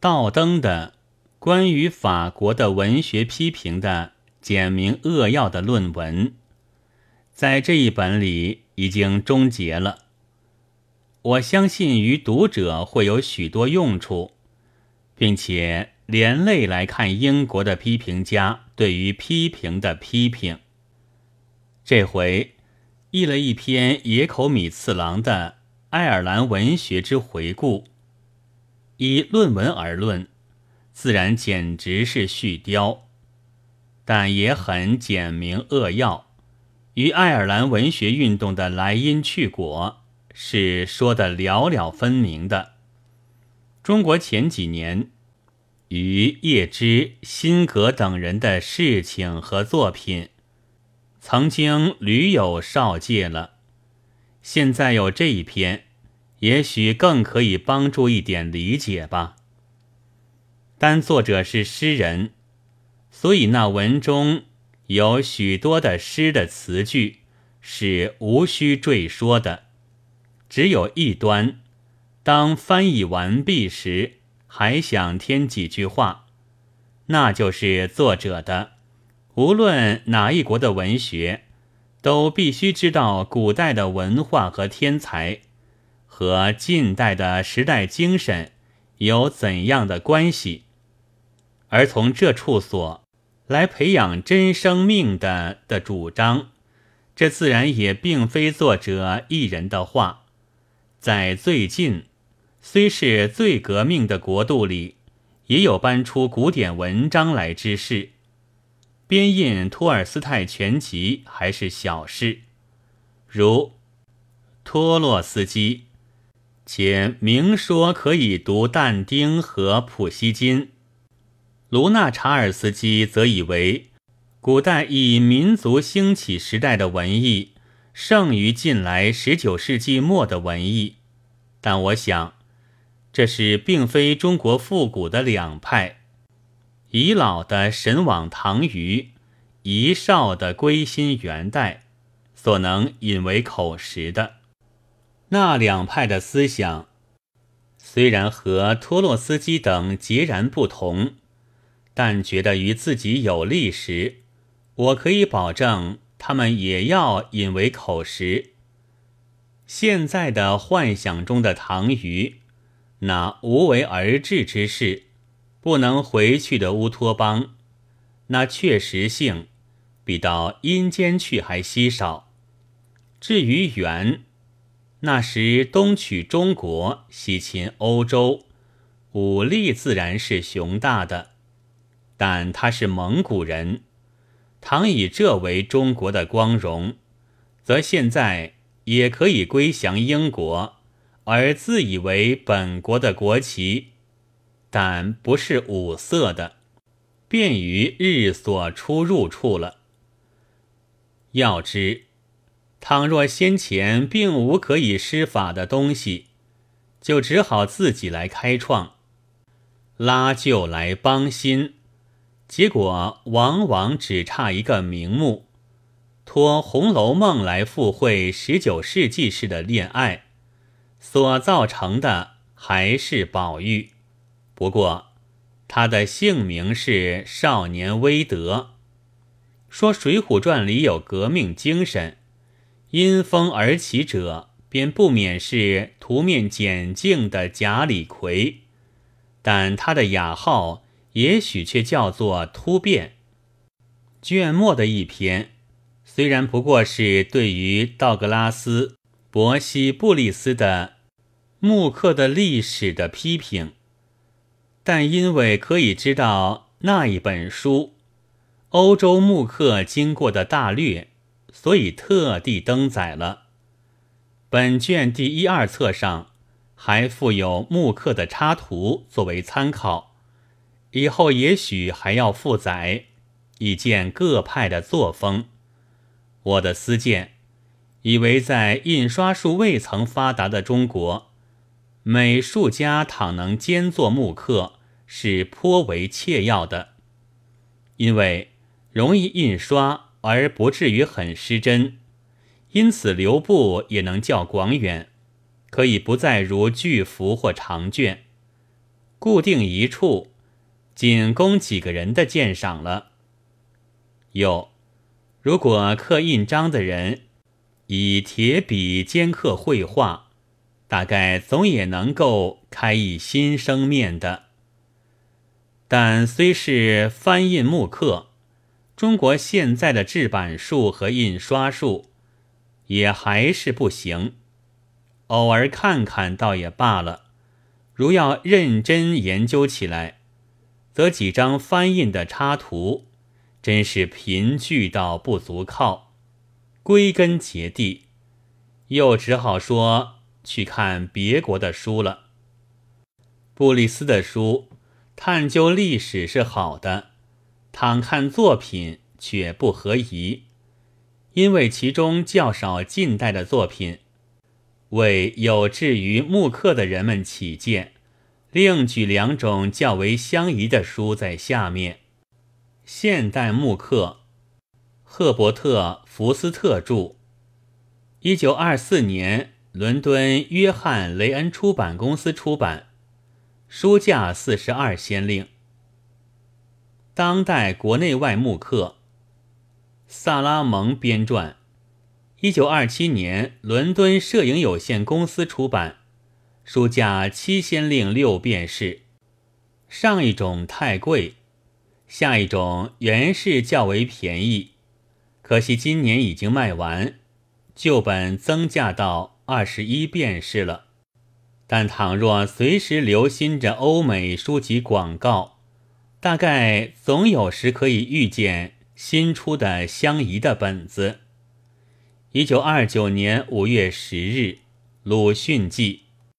道登的关于法国的文学批评的简明扼要的论文，在这一本里已经终结了。我相信于读者会有许多用处，并且连累来看英国的批评家对于批评的批评。这回译了一篇野口米次郎的爱尔兰文学之回顾，以论文而论，自然简直是絮雕，但也很简明扼要，与爱尔兰文学运动的来因去果。是说的寥寥分明的。中国前几年与叶芝、辛格等人的事情和作品，曾经屡有少介了。现在有这一篇，也许更可以帮助一点理解吧。但作者是诗人，所以那文中有许多的诗的词句是无需赘说的。只有一端，当翻译完毕时，还想添几句话，那就是作者的。无论哪一国的文学，都必须知道古代的文化和天才，和近代的时代精神有怎样的关系，而从这处所来培养真生命的的主张，这自然也并非作者一人的话。在最近，虽是最革命的国度里，也有搬出古典文章来之事。编印托尔斯泰全集还是小事，如托洛斯基，且明说可以读但丁和普希金。卢纳查尔斯基则以为，古代以民族兴起时代的文艺。胜于近来十九世纪末的文艺，但我想，这是并非中国复古的两派，遗老的神往唐虞，遗少的归心元代，所能引为口实的。那两派的思想，虽然和托洛斯基等截然不同，但觉得于自己有利时，我可以保证。他们也要引为口实。现在的幻想中的唐虞，那无为而治之事，不能回去的乌托邦，那确实性比到阴间去还稀少。至于元，那时东取中国，西侵欧洲，武力自然是雄大的，但他是蒙古人。倘以这为中国的光荣，则现在也可以归降英国，而自以为本国的国旗，但不是五色的，便于日所出入处了。要知，倘若先前并无可以施法的东西，就只好自己来开创，拉旧来帮新。结果往往只差一个名目，托《红楼梦》来附会十九世纪式的恋爱，所造成的还是宝玉。不过他的姓名是少年威德。说《水浒传》里有革命精神，因风而起者，便不免是图面简净的贾李逵，但他的雅号。也许却叫做突变。卷末的一篇，虽然不过是对于道格拉斯·伯西布利斯的木刻的历史的批评，但因为可以知道那一本书欧洲木刻经过的大略，所以特地登载了。本卷第一二册上还附有木刻的插图作为参考。以后也许还要复载，以见各派的作风。我的私见，以为在印刷术未曾发达的中国，美术家倘能兼作木刻，是颇为切要的，因为容易印刷而不至于很失真，因此留步也能较广远，可以不再如巨幅或长卷。固定一处，仅供几个人的鉴赏了。又，如果刻印章的人以铁笔兼刻绘画，大概总也能够开一新生面的。但虽是翻印木刻，中国现在的制版术和印刷术也还是不行。偶尔看看倒也罢了，如要认真研究起来，则几张翻印的插图真是贫剧到不足靠。归根结底，又只好说去看别国的书了。布里斯的书探究历史是好的，倘看作品却不合宜，因为其中较少近代的作品。为有志于木刻的人们起见，另举两种较为相宜的书在下面：现代木刻，赫伯特·福斯特著，一九二四年伦敦约翰·雷恩出版公司出版，书价四十二先令。当代国内外木刻，萨拉蒙编撰。一九二七年，伦敦摄影有限公司出版，书价七先令六便士。上一种太贵，下一种原是较为便宜。可惜今年已经卖完，旧本增价到二十一便士了。但倘若随时留心着欧美书籍广告，大概总有时可以遇见新出的相宜的本子。一九二九年五月十日，《鲁迅记》。